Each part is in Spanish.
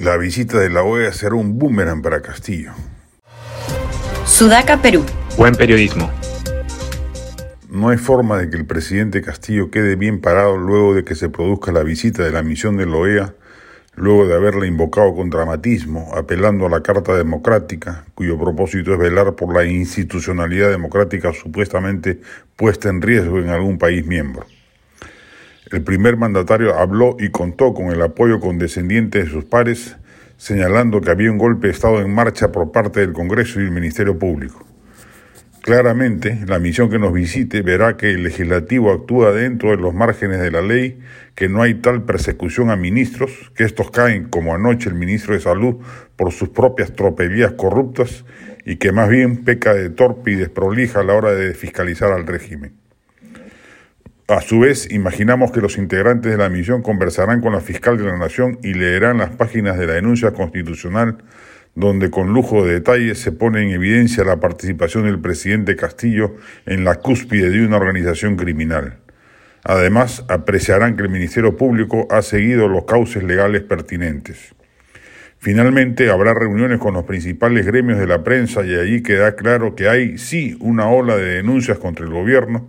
La visita de la OEA será un boomerang para Castillo. Sudaca, Perú. Buen periodismo. No hay forma de que el presidente Castillo quede bien parado luego de que se produzca la visita de la misión de la OEA, luego de haberla invocado con dramatismo, apelando a la Carta Democrática, cuyo propósito es velar por la institucionalidad democrática supuestamente puesta en riesgo en algún país miembro. El primer mandatario habló y contó con el apoyo condescendiente de sus pares, señalando que había un golpe de Estado en marcha por parte del Congreso y el Ministerio Público. Claramente, la misión que nos visite verá que el legislativo actúa dentro de los márgenes de la ley, que no hay tal persecución a ministros, que estos caen, como anoche el ministro de Salud, por sus propias tropelías corruptas y que más bien peca de torpe y desprolija a la hora de fiscalizar al régimen. A su vez, imaginamos que los integrantes de la misión conversarán con la fiscal de la Nación y leerán las páginas de la denuncia constitucional donde con lujo de detalles se pone en evidencia la participación del presidente Castillo en la cúspide de una organización criminal. Además, apreciarán que el Ministerio Público ha seguido los cauces legales pertinentes. Finalmente, habrá reuniones con los principales gremios de la prensa y allí queda claro que hay sí una ola de denuncias contra el gobierno,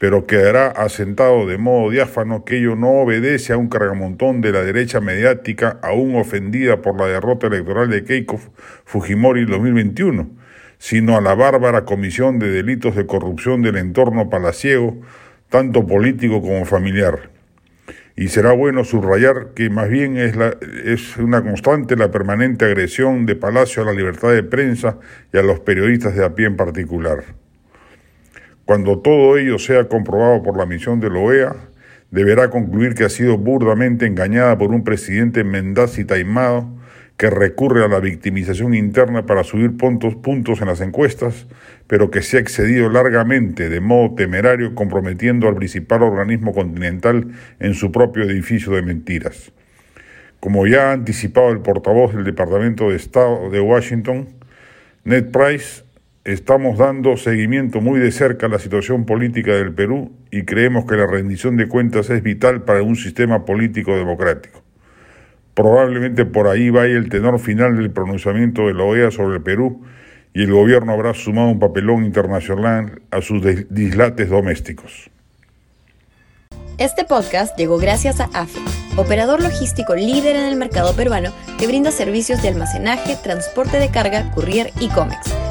pero quedará asentado de modo diáfano que ello no obedece a un cargamontón de la derecha mediática aún ofendida por la derrota electoral de Keiko Fujimori en 2021, sino a la bárbara comisión de delitos de corrupción del entorno palaciego, tanto político como familiar. Y será bueno subrayar que más bien es, es una constante la permanente agresión de Palacio a la libertad de prensa y a los periodistas de a pie en particular. Cuando todo ello sea comprobado por la misión de la OEA, deberá concluir que ha sido burdamente engañada por un presidente mendaz y taimado que recurre a la victimización interna para subir puntos, puntos en las encuestas, pero que se ha excedido largamente de modo temerario comprometiendo al principal organismo continental en su propio edificio de mentiras. Como ya ha anticipado el portavoz del Departamento de Estado de Washington, Ned Price Estamos dando seguimiento muy de cerca a la situación política del Perú y creemos que la rendición de cuentas es vital para un sistema político democrático. Probablemente por ahí vaya el tenor final del pronunciamiento de la OEA sobre el Perú y el gobierno habrá sumado un papelón internacional a sus dislates domésticos. Este podcast llegó gracias a AFE, operador logístico líder en el mercado peruano que brinda servicios de almacenaje, transporte de carga, courier y cómics.